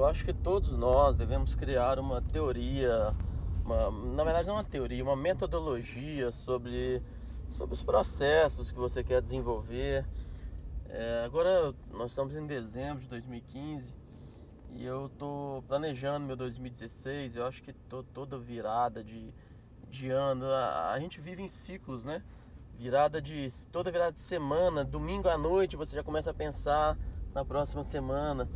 eu acho que todos nós devemos criar uma teoria, uma, na verdade não uma teoria, uma metodologia sobre, sobre os processos que você quer desenvolver. É, agora nós estamos em dezembro de 2015 e eu estou planejando meu 2016. Eu acho que tô, toda virada de, de ano, a, a gente vive em ciclos, né? Virada de toda virada de semana, domingo à noite você já começa a pensar na próxima semana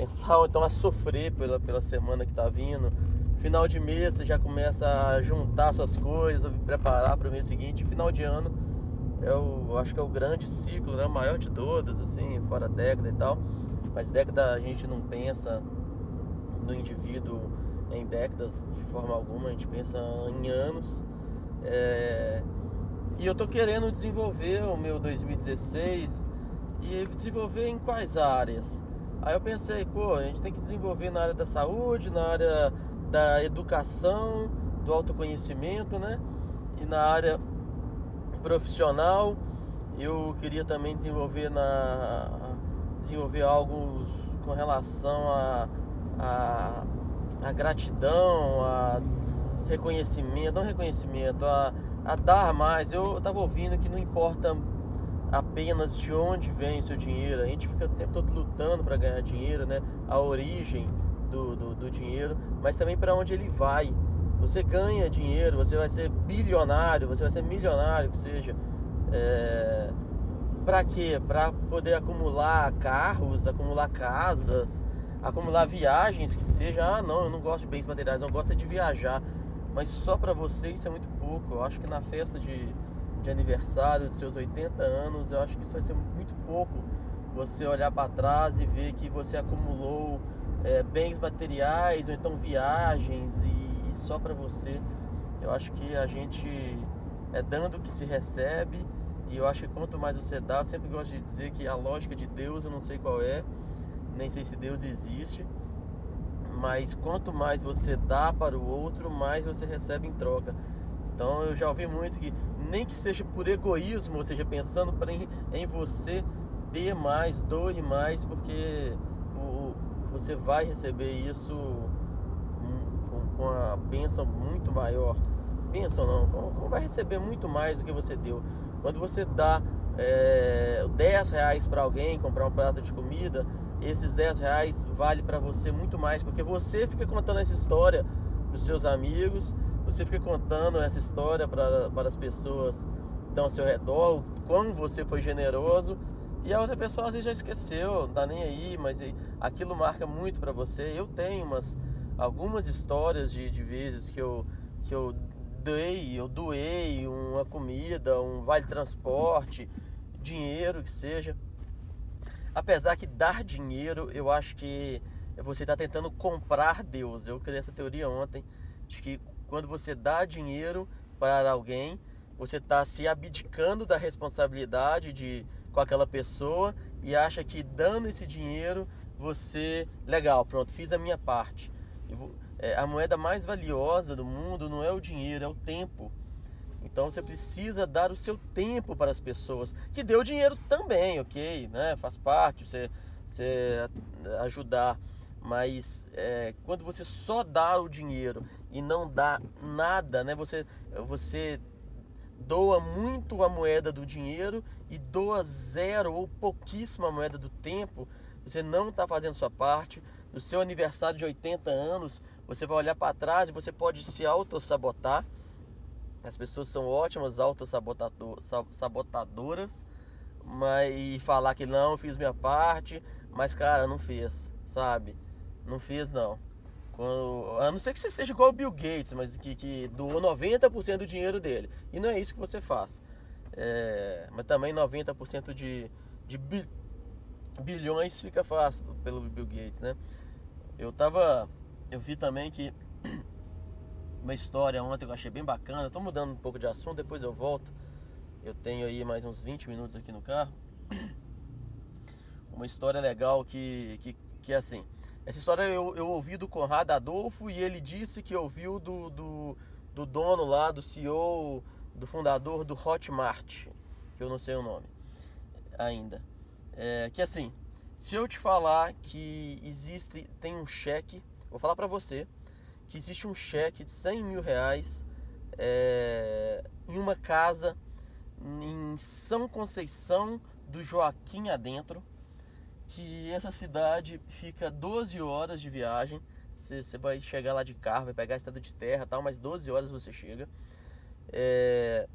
pensar ou então a sofrer pela, pela semana que está vindo. Final de mês você já começa a juntar suas coisas, preparar para o mês seguinte. Final de ano é o, acho que é o grande ciclo, né? o maior de todos, assim, fora década e tal. Mas década a gente não pensa no indivíduo em décadas de forma alguma, a gente pensa em anos. É... E eu tô querendo desenvolver o meu 2016 e desenvolver em quais áreas? Aí eu pensei, pô, a gente tem que desenvolver na área da saúde, na área da educação, do autoconhecimento, né? E na área profissional, eu queria também desenvolver na desenvolver algo com relação a, a, a gratidão, a reconhecimento, não reconhecimento, a, a dar mais. Eu estava ouvindo que não importa apenas de onde vem seu dinheiro. A gente fica o tempo todo lutando para ganhar dinheiro, né? A origem do, do, do dinheiro, mas também para onde ele vai. Você ganha dinheiro, você vai ser bilionário, você vai ser milionário, que seja. É... Para quê? Para poder acumular carros, acumular casas, acumular viagens, que seja. Ah, não, eu não gosto de bens materiais, não gosto de viajar. Mas só para você isso é muito pouco. Eu acho que na festa de de aniversário dos seus 80 anos, eu acho que isso vai ser muito pouco. Você olhar para trás e ver que você acumulou é, bens materiais ou então viagens e, e só para você. Eu acho que a gente é dando o que se recebe e eu acho que quanto mais você dá, eu sempre gosto de dizer que a lógica de Deus eu não sei qual é, nem sei se Deus existe, mas quanto mais você dá para o outro, mais você recebe em troca. Então eu já ouvi muito que nem que seja por egoísmo, ou seja, pensando em, em você, dê mais, doe mais, porque o, você vai receber isso com, com a bênção muito maior. Bênção não, como, como vai receber muito mais do que você deu. Quando você dá é, 10 reais para alguém comprar um prato de comida, esses 10 reais vale para você muito mais, porque você fica contando essa história para os seus amigos você fica contando essa história para, para as pessoas que estão ao seu redor, como você foi generoso, e a outra pessoa às vezes já esqueceu, não tá nem aí, mas aquilo marca muito para você. Eu tenho umas, algumas histórias de, de vezes que eu, que eu dei, eu doei uma comida, um vale transporte, dinheiro que seja. Apesar que dar dinheiro, eu acho que você está tentando comprar Deus. Eu criei essa teoria ontem de que quando você dá dinheiro para alguém, você está se abdicando da responsabilidade de com aquela pessoa e acha que dando esse dinheiro você legal, pronto, fiz a minha parte. É, a moeda mais valiosa do mundo não é o dinheiro, é o tempo. Então você precisa dar o seu tempo para as pessoas. Que o dinheiro também, ok? Né? Faz parte você, você ajudar. Mas é, quando você só dá o dinheiro e não dá nada, né? Você, você doa muito a moeda do dinheiro e doa zero ou pouquíssima moeda do tempo, você não está fazendo sua parte. No seu aniversário de 80 anos, você vai olhar para trás e você pode se auto-sabotar. As pessoas são ótimas auto-sabotadoras, mas e falar que não, fiz minha parte, mas cara, não fez, sabe? Não fiz, não. Quando, a não ser que você seja igual o Bill Gates, mas que, que doou 90% do dinheiro dele. E não é isso que você faz. É, mas também 90% de, de bi, bilhões fica fácil pelo Bill Gates, né? Eu tava. Eu vi também que uma história ontem que eu achei bem bacana. Tô mudando um pouco de assunto, depois eu volto. Eu tenho aí mais uns 20 minutos aqui no carro. Uma história legal que, que, que é assim. Essa história eu, eu ouvi do Conrado Adolfo e ele disse que ouviu do, do, do dono lá, do CEO, do fundador do Hotmart, que eu não sei o nome ainda. É, que assim, Se eu te falar que existe, tem um cheque, vou falar para você que existe um cheque de 100 mil reais é, em uma casa em São Conceição do Joaquim Adentro, que essa cidade fica 12 horas de viagem. Você, vai chegar lá de carro, vai pegar a estrada de terra tal, mas 12 horas você chega. É,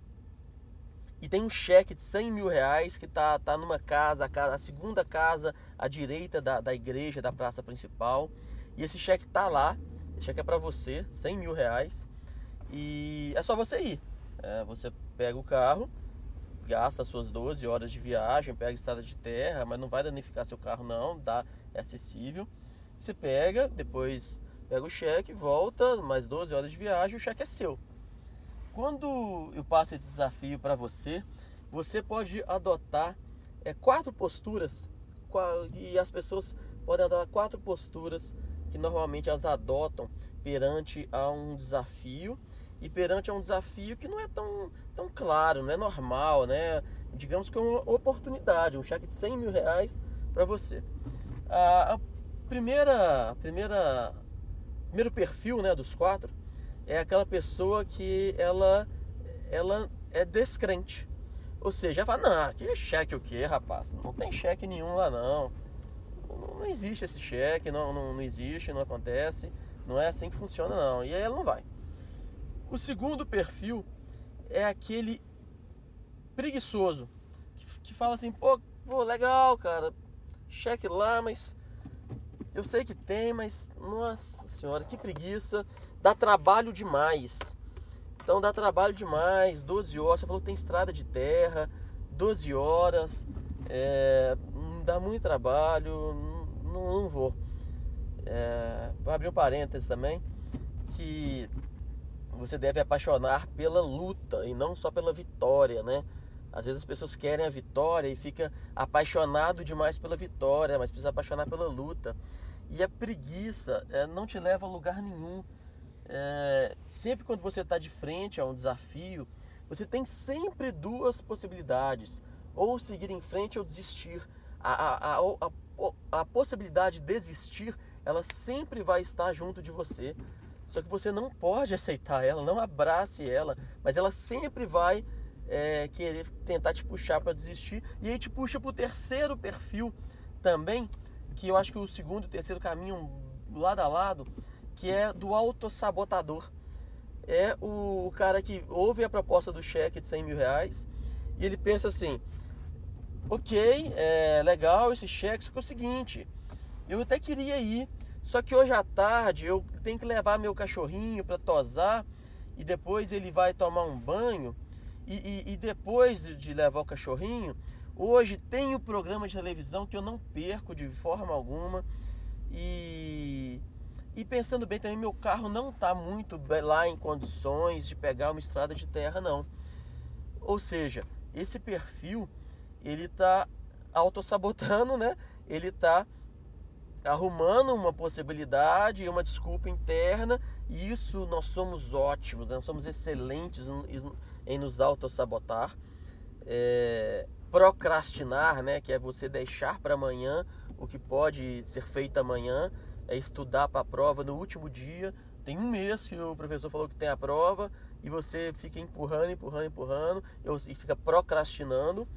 e tem um cheque de 100 mil reais que tá, tá numa casa, a, casa, a segunda casa à direita da, da igreja, da praça principal. E esse cheque tá lá, esse cheque é para você, 100 mil reais. E é só você ir. É, você pega o carro, gasta suas 12 horas de viagem, pega estrada de terra, mas não vai danificar seu carro não, dá, é acessível. Você pega, depois pega o cheque, volta, mais 12 horas de viagem, o cheque é seu. Quando eu passo esse desafio para você, você pode adotar é, quatro posturas e as pessoas podem adotar quatro posturas que normalmente elas adotam perante a um desafio e perante a um desafio que não é tão, tão claro, não é normal, né? Digamos que é uma oportunidade, um cheque de 100 mil reais para você. A, a primeira, a primeira, primeiro perfil, né, dos quatro é aquela pessoa que ela, ela é descrente. Ou seja, fala, não, que cheque o que, rapaz? Não tem cheque nenhum lá não. Não, não existe esse cheque, não, não, não existe, não acontece. Não é assim que funciona não. E aí ela não vai. O segundo perfil é aquele preguiçoso. Que, fala assim, pô, pô, legal, cara. Cheque lá, mas eu sei que tem, mas nossa senhora, que preguiça dá trabalho demais. Então dá trabalho demais, 12 horas. Você falou que tem estrada de terra, 12 horas, é, dá muito trabalho, não, não vou. É, vou abrir um parênteses também, que você deve apaixonar pela luta e não só pela vitória, né? Às vezes as pessoas querem a vitória e fica apaixonado demais pela vitória, mas precisa apaixonar pela luta. E a preguiça é, não te leva a lugar nenhum é, sempre quando você está de frente a um desafio, você tem sempre duas possibilidades: ou seguir em frente ou desistir. A, a, a, a, a possibilidade de desistir, ela sempre vai estar junto de você. Só que você não pode aceitar ela, não abrace ela, mas ela sempre vai é, querer tentar te puxar para desistir. E aí te puxa para o terceiro perfil também, que eu acho que o segundo e o terceiro caminham lado a lado, que é do autossabotador. É o, cara que ouve a proposta do cheque de 100 mil reais e ele pensa assim: ok, é legal esse cheque, só que é o seguinte, eu até queria ir, só que hoje à tarde eu tenho que levar meu cachorrinho para tosar e depois ele vai tomar um banho. E, e, e depois de levar o cachorrinho, hoje tem o programa de televisão que eu não perco de forma alguma. E e pensando bem também, meu carro não está muito lá em condições de pegar uma estrada de terra, não. Ou seja, esse perfil, ele está autossabotando, né? Ele está arrumando uma possibilidade, uma desculpa interna, e isso nós somos ótimos, nós somos excelentes em nos autossabotar. É, procrastinar, né? Que é você deixar para amanhã o que pode ser feito amanhã é estudar para a prova no último dia. Tem um mês que o professor falou que tem a prova e você fica empurrando, empurrando, empurrando e fica procrastinando.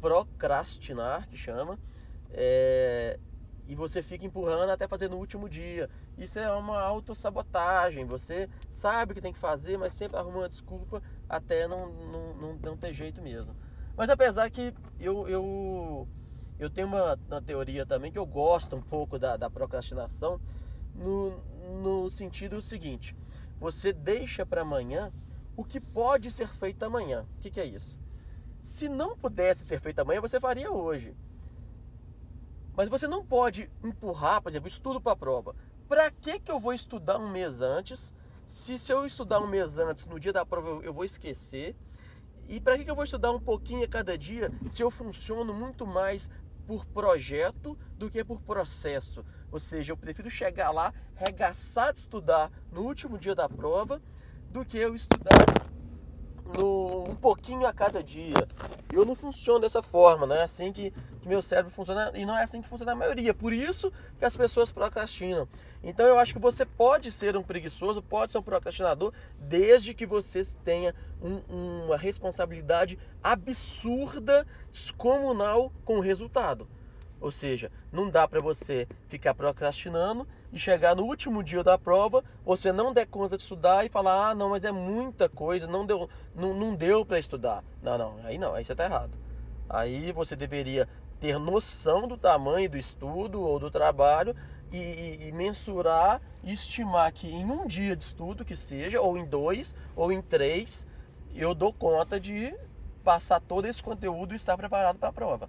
Procrastinar, que chama. É, e você fica empurrando até fazer no último dia. Isso é uma autossabotagem. Você sabe o que tem que fazer, mas sempre arruma uma desculpa até não, não, não, não ter jeito mesmo. Mas apesar que eu, eu eu tenho uma, uma teoria também que eu gosto um pouco da, da procrastinação no, no sentido seguinte: você deixa para amanhã o que pode ser feito amanhã. O que, que é isso? Se não pudesse ser feito amanhã, você faria hoje. Mas você não pode empurrar, por exemplo, estudo para a prova. Para que, que eu vou estudar um mês antes? Se, se eu estudar um mês antes, no dia da prova eu, eu vou esquecer. E para que, que eu vou estudar um pouquinho a cada dia se eu funciono muito mais por projeto do que por processo. Ou seja, eu prefiro chegar lá, regaçar de estudar no último dia da prova, do que eu estudar no, um pouquinho a cada dia. Eu não funciono dessa forma, não é assim que, que meu cérebro funciona e não é assim que funciona a maioria. Por isso que as pessoas procrastinam. Então eu acho que você pode ser um preguiçoso, pode ser um procrastinador, desde que você tenha um, uma responsabilidade absurda, descomunal com o resultado. Ou seja, não dá para você ficar procrastinando e chegar no último dia da prova, você não der conta de estudar e falar: "Ah, não, mas é muita coisa, não deu, não, não deu para estudar". Não, não, aí não, aí você está errado. Aí você deveria ter noção do tamanho do estudo ou do trabalho e, e, e mensurar e estimar que em um dia de estudo que seja, ou em dois, ou em três, eu dou conta de passar todo esse conteúdo e estar preparado para a prova.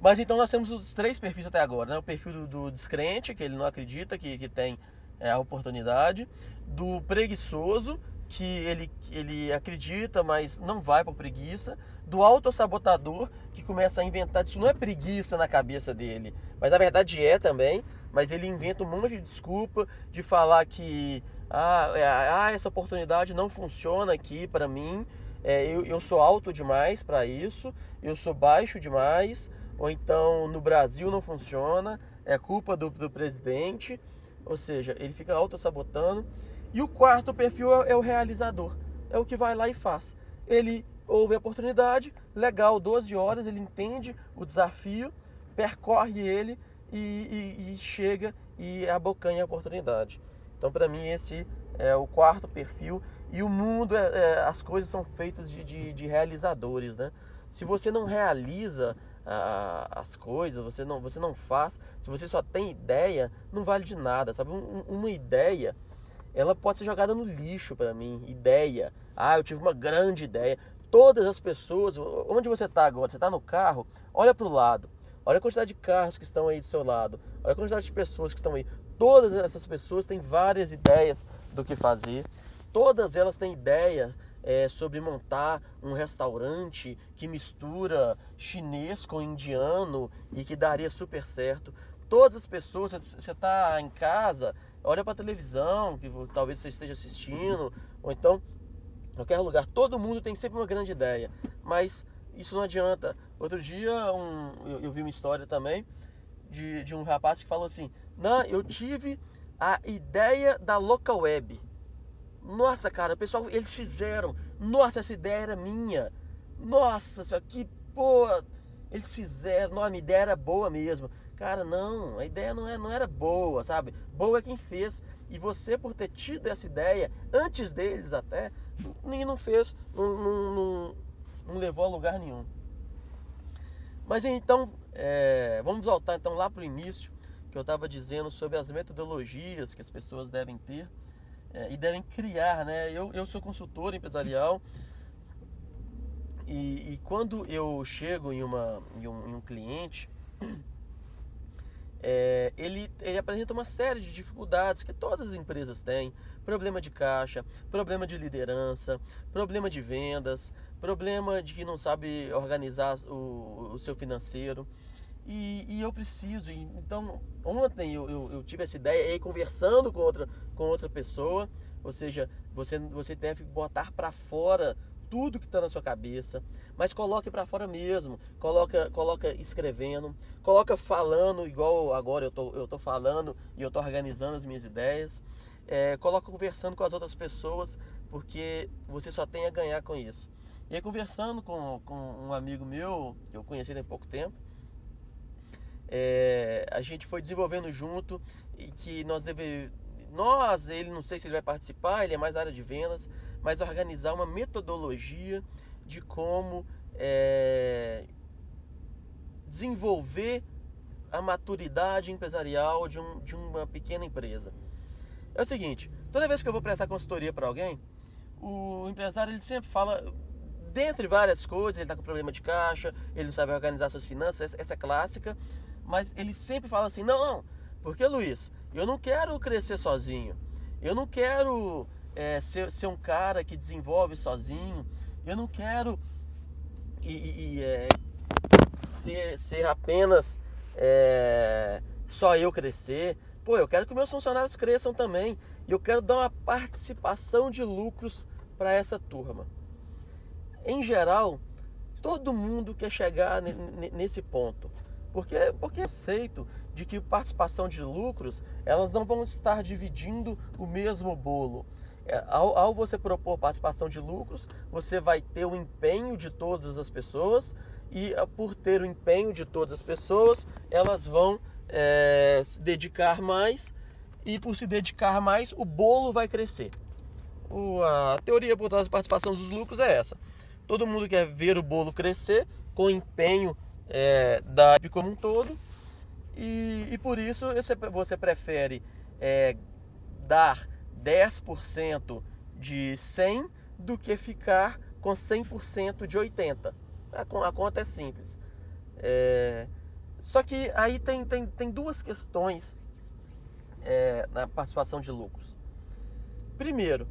Mas então nós temos os três perfis até agora, né? O perfil do, do descrente, que ele não acredita que, que tem é, a oportunidade, do preguiçoso, que ele, ele acredita, mas não vai para preguiça, do autossabotador, que começa a inventar, isso não é preguiça na cabeça dele, mas na verdade é também, mas ele inventa um monte de desculpa de falar que ah, é, ah essa oportunidade não funciona aqui para mim, é, eu, eu sou alto demais para isso, eu sou baixo demais, ou então no Brasil não funciona, é culpa do, do presidente, ou seja, ele fica auto-sabotando. E o quarto perfil é, é o realizador, é o que vai lá e faz. Ele ouve a oportunidade, legal, 12 horas, ele entende o desafio, percorre ele e, e, e chega e abocanha a oportunidade. Então, para mim, esse é o quarto perfil. E o mundo, é, é, as coisas são feitas de, de, de realizadores, né? Se você não realiza as coisas, você não, você não faz, se você só tem ideia, não vale de nada, sabe? Um, uma ideia, ela pode ser jogada no lixo para mim. Ideia. Ah, eu tive uma grande ideia. Todas as pessoas, onde você está agora? Você está no carro? Olha para o lado. Olha a quantidade de carros que estão aí do seu lado. Olha a quantidade de pessoas que estão aí. Todas essas pessoas têm várias ideias do que fazer. Todas elas têm ideias é, sobre montar um restaurante que mistura chinês com indiano e que daria super certo. Todas as pessoas, você está em casa, olha para a televisão, que talvez você esteja assistindo, ou então qualquer lugar, todo mundo tem sempre uma grande ideia, mas isso não adianta. Outro dia um, eu, eu vi uma história também de, de um rapaz que falou assim: Não, eu tive a ideia da local web. Nossa, cara, pessoal, eles fizeram. Nossa, essa ideia era minha. Nossa, isso aqui, pô, eles fizeram. Não, a minha ideia era boa mesmo. Cara, não, a ideia não, é, não era boa, sabe? Boa é quem fez. E você, por ter tido essa ideia, antes deles até, ninguém não fez, não, não, não, não levou a lugar nenhum. Mas então, é, vamos voltar então lá para o início, que eu estava dizendo sobre as metodologias que as pessoas devem ter é, e devem criar, né? Eu, eu sou consultor empresarial e, e quando eu chego em, uma, em, um, em um cliente, é, ele, ele apresenta uma série de dificuldades que todas as empresas têm: problema de caixa, problema de liderança, problema de vendas, problema de que não sabe organizar o, o seu financeiro. E, e, eu preciso. então, ontem eu, eu, eu, tive essa ideia, e aí conversando com outra, com outra pessoa, ou seja, você, você deve botar para fora tudo que está na sua cabeça, mas coloque para fora mesmo. Coloca, coloca escrevendo, coloca falando, igual agora eu tô, eu tô falando e eu tô organizando as minhas ideias. É, coloca conversando com as outras pessoas, porque você só tem a ganhar com isso. E aí, conversando com, com um amigo meu, que eu conheci há pouco tempo, é, a gente foi desenvolvendo junto e que nós deve nós, ele não sei se ele vai participar, ele é mais área de vendas, mas organizar uma metodologia de como é, desenvolver a maturidade empresarial de, um, de uma pequena empresa. É o seguinte, toda vez que eu vou prestar consultoria para alguém, o empresário ele sempre fala, dentre várias coisas, ele está com problema de caixa, ele não sabe organizar suas finanças, essa é clássica, mas ele sempre fala assim: não, não, porque Luiz, eu não quero crescer sozinho, eu não quero é, ser, ser um cara que desenvolve sozinho, eu não quero e, e, é, ser, ser apenas é, só eu crescer. Pô, eu quero que meus funcionários cresçam também. E eu quero dar uma participação de lucros para essa turma. Em geral, Todo mundo quer chegar nesse ponto. Porque, porque aceito de que participação de lucros, elas não vão estar dividindo o mesmo bolo. É, ao, ao, você propor participação de lucros, você vai ter o empenho de todas as pessoas e ah, por ter o empenho de todas as pessoas, elas vão é, se dedicar mais e por se dedicar mais, o bolo vai crescer. O, a teoria por trás da participação dos lucros é essa. Todo mundo quer ver o bolo crescer com empenho é, da equipe como um todo e, e por isso você, você prefere é, dar 10% de 100 do que ficar com 100% de 80. A, a conta é simples. É, só que aí tem, tem, tem duas questões é, na participação de lucros. Primeiro,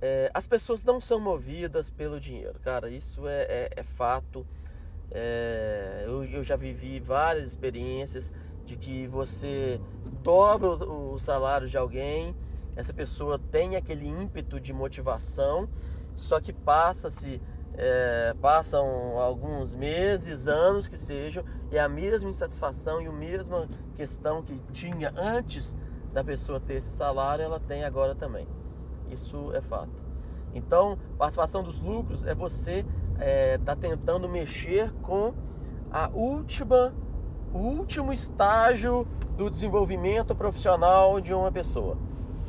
é, as pessoas não são movidas pelo dinheiro, cara, isso é, é, é fato. É, eu, eu, já vivi várias experiências de que você dobra o, salário de alguém, essa pessoa tem aquele ímpeto de motivação, só que passa-se é, passam alguns meses, anos que sejam, e a mesma insatisfação e a mesma questão que tinha antes da pessoa ter esse salário, ela tem agora também. Isso é fato. Então, participação dos lucros é você estar é, tá tentando mexer com a última, o último estágio do desenvolvimento profissional de uma pessoa,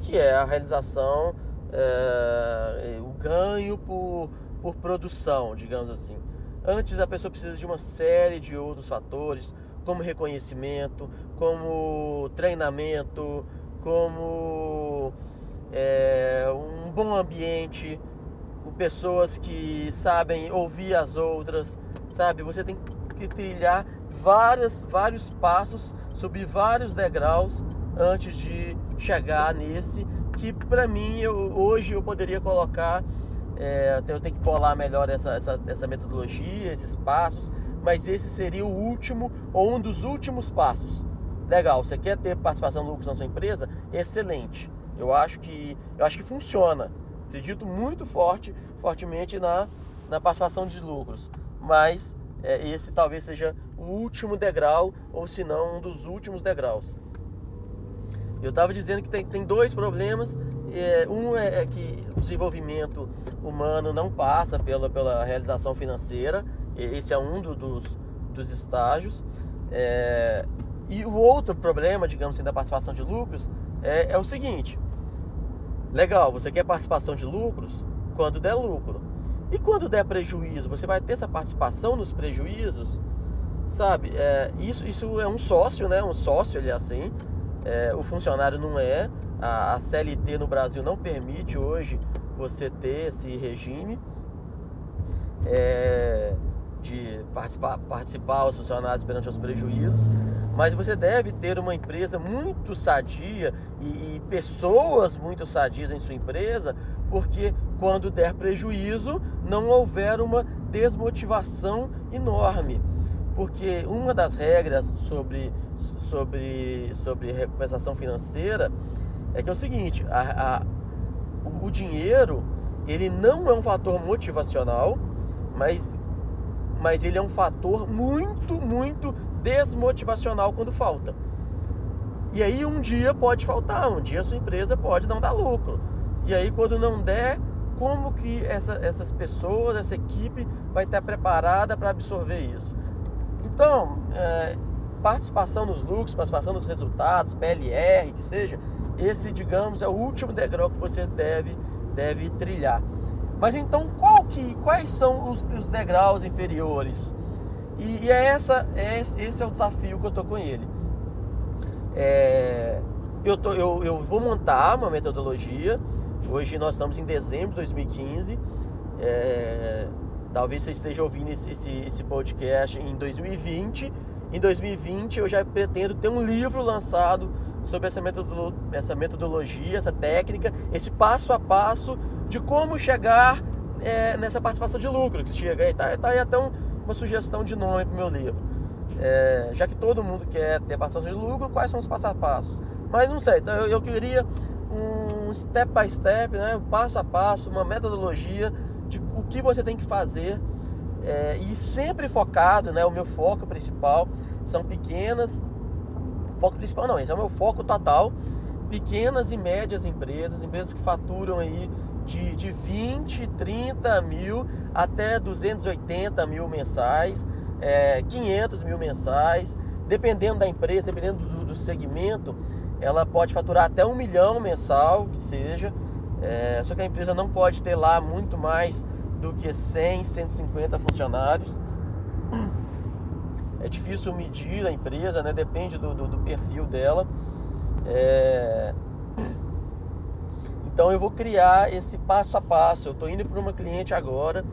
que é a realização, é, o ganho por por produção, digamos assim. Antes a pessoa precisa de uma série de outros fatores, como reconhecimento, como treinamento, como é, um bom ambiente, pessoas que sabem ouvir as outras, sabe? Você tem que trilhar várias, vários passos, subir vários degraus antes de chegar nesse que para mim eu, hoje eu poderia colocar é, eu tenho que bolar melhor essa, essa, essa metodologia, esses passos, mas esse seria o último ou um dos últimos passos. Legal, você quer ter participação de lucros na sua empresa? Excelente. Eu acho que, eu acho que funciona. Acredito muito forte, fortemente na, na participação de lucros. Mas é, esse talvez seja o último degrau, ou se não, um dos últimos degraus. Eu estava dizendo que tem, tem dois problemas. É, um é, é que o desenvolvimento humano não passa pela, pela realização financeira. Esse é um do, dos, dos estágios. É, e o outro problema, digamos assim, da participação de lucros é, é o seguinte: legal, você quer participação de lucros quando der lucro. E quando der prejuízo, você vai ter essa participação nos prejuízos? Sabe, é, isso, isso é um sócio, né? Um sócio, ele é assim. É, o funcionário não é. A, a CLT no Brasil não permite hoje você ter esse regime é, de participar, participar os funcionários perante os prejuízos, mas você deve ter uma empresa muito sadia e, e pessoas muito sadias em sua empresa, porque quando der prejuízo não houver uma desmotivação enorme. Porque uma das regras sobre, sobre, sobre recompensação financeira é que é o seguinte, a, a o dinheiro, ele não é um fator motivacional, mas, mas ele é um fator muito, muito desmotivacional quando falta. E aí um dia pode faltar, um dia a sua empresa pode não dar lucro. E aí quando não der, como que essa, essas pessoas, essa equipe vai estar preparada para absorver isso? Então, é, participação nos lucros, participação nos resultados, PLR, que seja, esse, digamos, é o último degrau que você deve, deve trilhar. Mas então, qual que, quais são os, os degraus inferiores? E, e, é essa, é, esse é o desafio que eu tô com ele. É, eu, tô, eu, eu vou montar uma metodologia. Hoje nós estamos em dezembro de 2015. É, talvez você esteja ouvindo esse, esse, esse podcast em 2020. Em 2020 eu já pretendo ter um livro lançado sobre essa, metodolo essa metodologia, essa técnica, esse passo a passo de como chegar é, nessa participação de lucro que chega aí. Tá, tá aí até um, uma sugestão de nome para o meu livro. É, já que todo mundo quer ter participação de lucro, quais são os passos a passos? Mas não sei, então eu, eu queria um step by step, né, um passo a passo, uma metodologia de o que você tem que fazer é, e sempre focado, né? O meu foco principal são pequenas. Foco principal não, esse é o meu foco total. Pequenas e médias empresas, empresas que faturam aí de, de 20, 30 mil até 280 mil mensais, é, 500 mil mensais, dependendo da empresa, dependendo do, do, segmento, ela pode faturar até um milhão mensal, que seja. É, só que a empresa não pode ter lá muito mais do que 100, 150 funcionários. É difícil medir a empresa, né? depende do, do, do perfil dela. É... Então eu vou criar esse passo a passo. Eu estou indo para uma cliente agora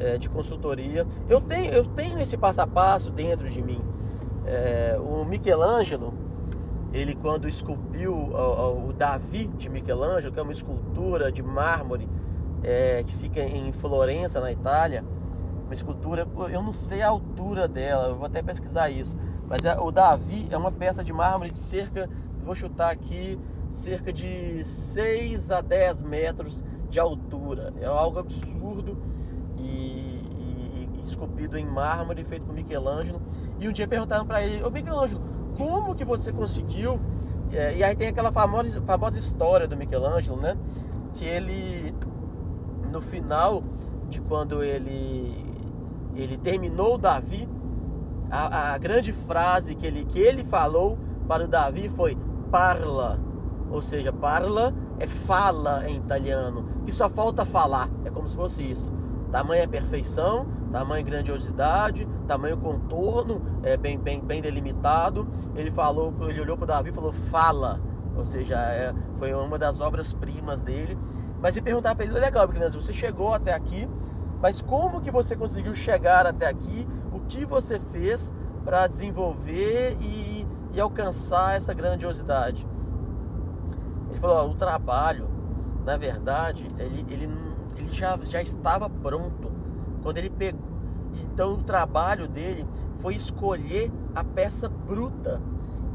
é, de consultoria. Eu tenho, eu tenho esse passo a passo dentro de mim. É, o Michelangelo, ele quando esculpiu o, o, Davi de Michelangelo, que é uma escultura de mármore é, que fica em Florença, na Itália, uma escultura, eu não sei a altura dela, eu vou até pesquisar isso, mas é, o Davi é uma peça de mármore de cerca, vou chutar aqui, cerca de 6 a 10 metros de altura. É algo absurdo e, e, e esculpido em mármore, feito por Michelangelo. E um dia perguntaram para ele, ô Michelangelo, como que você conseguiu? É, e aí tem aquela famosa, famosa história do Michelangelo, né? Que ele, no final de quando ele, ele terminou o Davi, a, a grande frase que ele, que ele falou para o Davi foi parla, ou seja, parla é fala em italiano, que só falta falar, é como se fosse isso. Tamanha perfeição, tamanho grandiosidade, tamanho contorno, é bem, bem, bem delimitado. Ele falou, ele olhou para Davi e falou fala, ou seja, é, foi uma das obras primas dele. Mas se perguntar para ele, legal, Michelangelo, você chegou até aqui, mas como que você conseguiu chegar até aqui? O que você fez para desenvolver e, e alcançar essa grandiosidade? Ele falou, ó, o trabalho, na verdade, ele, ele, ele já, já estava pronto. Quando ele pegou. Então o trabalho dele foi escolher a peça bruta.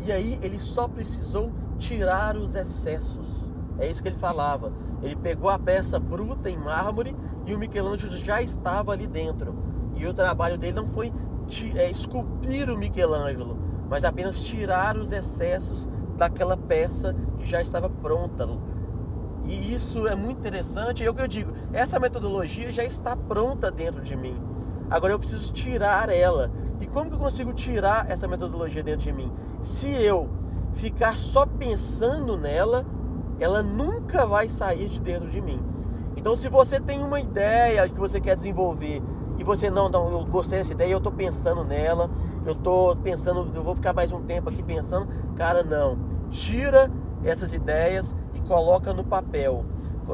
E aí ele só precisou tirar os excessos. É isso que ele falava. Ele pegou a peça bruta em mármore e o Michelangelo já estava ali dentro. E o trabalho dele não foi é, esculpir o Michelangelo, mas apenas tirar os excessos daquela peça que já estava pronta. E isso é muito interessante. É o que eu digo, essa metodologia já está pronta dentro de mim. Agora eu preciso tirar ela. E como que eu consigo tirar essa metodologia dentro de mim? Se eu ficar só pensando nela, ela nunca vai sair de dentro de mim. Então, se você tem uma ideia que você quer desenvolver e você não, não, eu gostei dessa ideia, eu estou pensando nela, eu estou pensando, eu vou ficar mais um tempo aqui pensando, cara, não. Tira essas ideias e coloca no papel.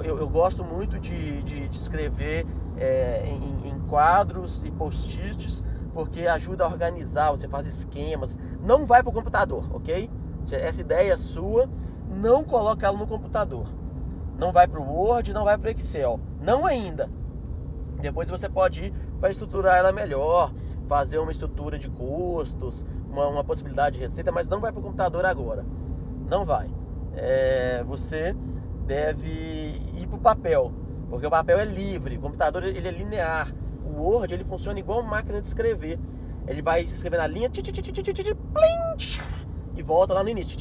Eu, eu gosto muito de, de, de escrever é, em, em, quadros e post-its, porque ajuda a organizar, você faz esquemas. Não vai para o computador, ok? Essa ideia é sua, não coloca ela no computador. Não vai para o Word, não vai para o Excel. Não ainda. Depois você pode ir para estruturar ela melhor, fazer uma estrutura de custos, uma, uma possibilidade de receita, mas não vai para o computador agora. Não vai. É, você deve ir para o papel, porque o papel é livre, o computador ele é linear. O Word ele funciona igual máquina de escrever. Ele vai escrever na linha e volta lá no início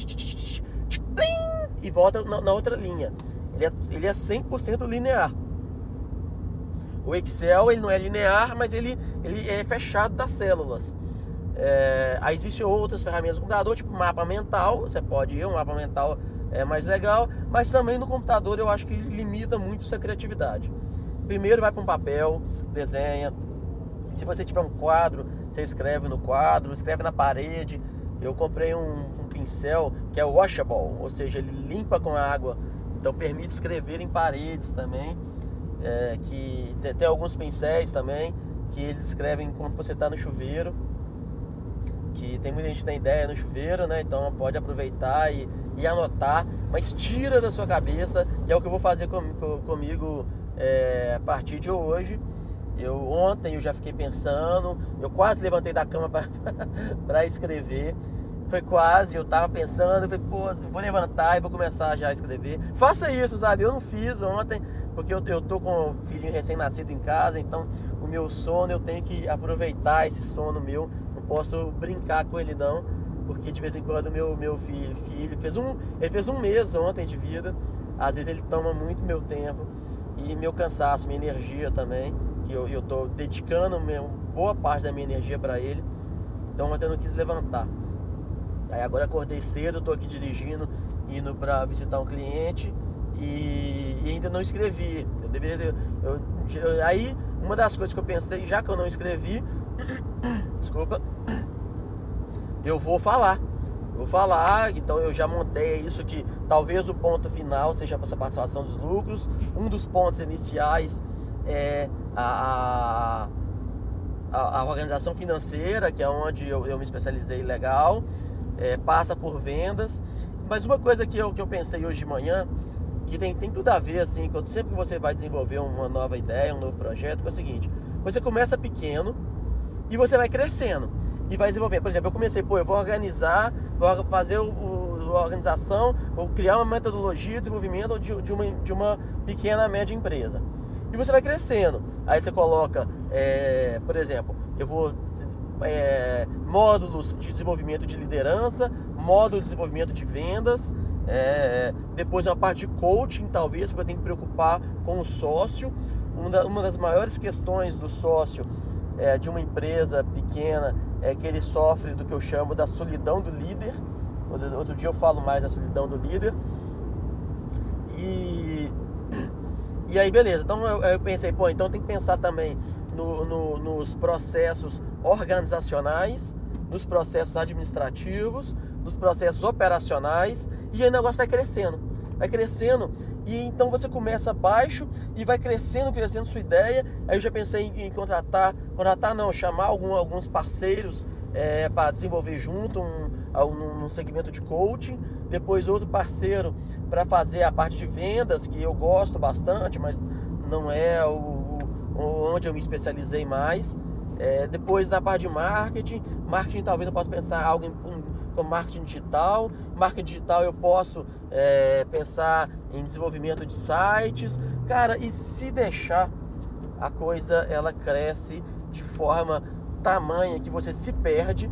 e volta na, outra linha. É, ele é 100% linear. O Excel ele não é linear, mas ele, ele é fechado das células. É, aí existem outras ferramentas do computador, tipo mapa mental. Você pode ir, um mapa mental é mais legal, mas também no computador eu acho que limita muito essa criatividade. Primeiro vai para um papel, desenha. Se você tiver um quadro, você escreve no quadro, escreve na parede. Eu comprei um, um pincel que é washable, ou seja, ele limpa com água, então permite escrever em paredes também é, que tem, tem, alguns pincéis também que eles escrevem enquanto você está no chuveiro. Que tem muita gente que tem ideia no chuveiro, né? Então pode aproveitar e, e anotar, mas tira da sua cabeça, e é o que eu vou fazer com, com, comigo é, a partir de hoje. Eu ontem eu já fiquei pensando, eu quase levantei da cama para escrever. Foi quase, eu tava pensando, falei, pô, vou levantar e vou começar já a escrever. Faça isso, sabe? Eu não fiz ontem, porque eu, eu tô com um filhinho recém-nascido em casa, então o meu sono eu tenho que aproveitar esse sono meu, não posso brincar com ele não, porque de vez em quando meu meu filho, filho fez um ele fez um mês ontem de vida, às vezes ele toma muito meu tempo e meu cansaço, minha energia também, que eu, eu tô dedicando meu, boa parte da minha energia para ele, então ontem não quis levantar. Aí agora acordei cedo, tô aqui dirigindo, indo para visitar um cliente e, e, ainda não escrevi. Eu deveria ter, eu, eu, aí uma das coisas que eu pensei, já que eu não escrevi, desculpa, eu vou falar. Vou falar, então eu já montei isso que talvez o ponto final seja essa participação dos lucros. Um dos pontos iniciais é a, a, a organização financeira, que é onde eu, eu me especializei legal é, passa por vendas. Mas uma coisa que eu, que eu pensei hoje de manhã, que tem, tem tudo a ver, assim, quando sempre que você vai desenvolver uma nova ideia, um novo projeto, que é o seguinte: você começa pequeno e você vai crescendo e vai desenvolvendo. Por exemplo, eu comecei, pô, eu vou organizar, vou fazer o, o a organização, vou criar uma metodologia de desenvolvimento de, de, uma, de uma pequena, média empresa. E você vai crescendo. Aí você coloca, é, por exemplo, eu vou é, módulos de desenvolvimento de liderança, módulo de desenvolvimento de vendas, é, depois uma parte de coaching, talvez, porque eu tenho que preocupar com o sócio. Uma, uma das maiores questões do sócio é, de uma empresa pequena é que ele sofre do que eu chamo da solidão do líder. Outro dia eu falo mais da solidão do líder. E, e aí, beleza. Então eu, eu pensei, pô, então tem que pensar também no, no, nos processos organizacionais, nos processos administrativos, nos processos operacionais e aí o negócio vai crescendo. Vai crescendo e então você começa baixo e vai crescendo, crescendo sua ideia. Aí eu já pensei em, em contratar, contratar não, chamar algum, alguns parceiros é, para desenvolver junto um, um, um segmento de coaching. Depois outro parceiro para fazer a parte de vendas, que eu gosto bastante, mas não é o, o onde eu me especializei mais. É, depois na parte de marketing, marketing talvez eu possa pensar algo em, como marketing digital. Marketing digital eu posso é, pensar em desenvolvimento de sites. Cara, e se deixar, a coisa ela cresce de forma tamanha que você se perde.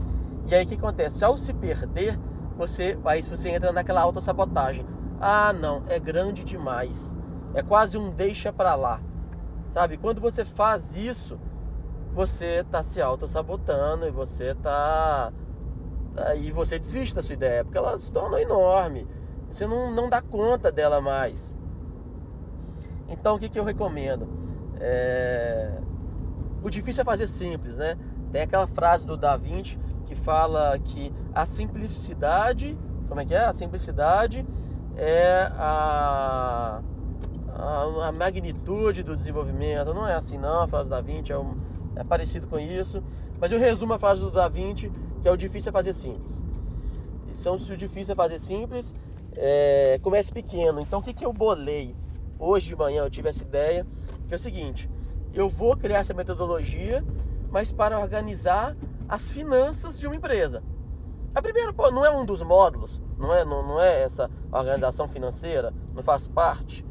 E aí o que acontece? Ao se perder, você aí você entra naquela autossabotagem. Ah, não, é grande demais. É quase um deixa para lá. Sabe? Quando você faz isso, você está se auto-sabotando e você está. Aí você desiste da sua ideia, porque ela se torna enorme. Você não, não dá conta dela mais. Então o que, que eu recomendo? É... O difícil é fazer simples, né? Tem aquela frase do Da Vinci que fala que a simplicidade, como é que é? A simplicidade é a, a, a magnitude do desenvolvimento. Não é assim não, a frase do Da Vinci é um, é parecido com isso. Mas eu resumo a frase do Da Vinci, que é o difícil é fazer simples. Então, se o difícil é fazer simples, é, comece pequeno. Então, o que, que eu bolei? Hoje de manhã eu tive essa ideia, que é o seguinte: eu vou criar essa metodologia, mas para organizar as finanças de uma empresa. A primeira, pô, não é um dos módulos, não é, não, não é essa organização financeira, não faz parte.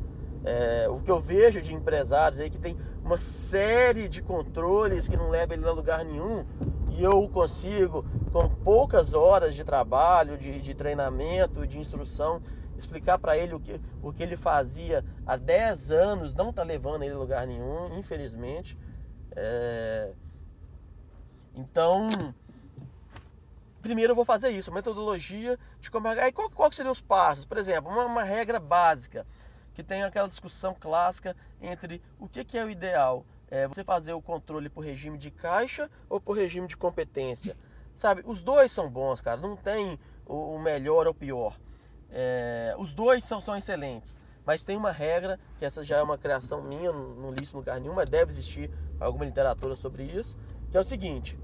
É, o que eu vejo de empresários aí que tem uma série de controles que não levam ele a lugar nenhum e eu consigo, com poucas horas de trabalho, de, de treinamento, de instrução, explicar para ele o que, o que ele fazia há 10 anos, não está levando ele a lugar nenhum, infelizmente. É... Então, primeiro eu vou fazer isso, metodologia de como. Aí qual, qual seriam os passos? Por exemplo, uma, uma regra básica que tem aquela discussão clássica entre o que, que é o ideal. É você fazer o controle por regime de caixa ou por regime de competência. Sabe, os dois são bons, cara. Não tem o melhor ou o pior. É, os dois são, são excelentes. Mas tem uma regra, que essa já é uma criação minha, não, li isso em lugar nenhum, mas deve existir alguma literatura sobre isso, que é o seguinte.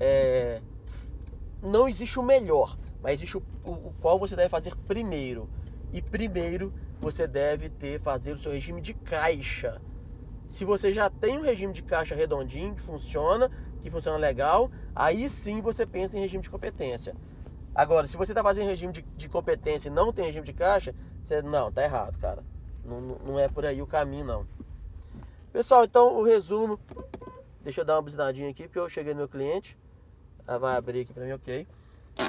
É, não existe o melhor, mas existe o, o, o qual você deve fazer primeiro. E primeiro você deve ter fazer o seu regime de caixa. Se você já tem um regime de caixa redondinho que funciona, que funciona legal, aí sim você pensa em regime de competência. Agora, se você está fazendo regime de, de, competência e não tem regime de caixa, você não, tá errado, cara. Não, não é por aí o caminho, não. Pessoal, então o resumo. Deixa eu dar uma buzinadinha aqui, porque eu cheguei no meu cliente. Ela vai abrir aqui para mim, ok.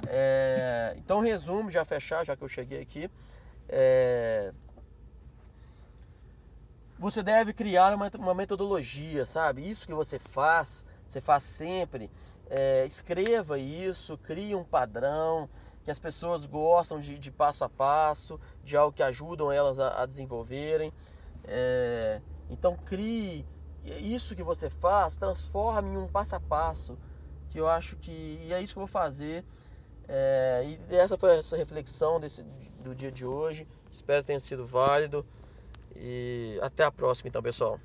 É, então, resumo, já fechar, já que eu cheguei aqui. É, você deve criar uma, uma, metodologia, sabe? Isso que você faz, você faz sempre. É, escreva isso, crie um padrão que as pessoas gostam de, de passo a passo, de algo que ajudam elas a, a desenvolverem. É, então crie isso que você faz, transforme em um passo a passo, que eu acho que e é isso que eu vou fazer. É, e essa foi essa reflexão desse, do dia de hoje. Espero que tenha sido válido. E até a próxima, então, pessoal.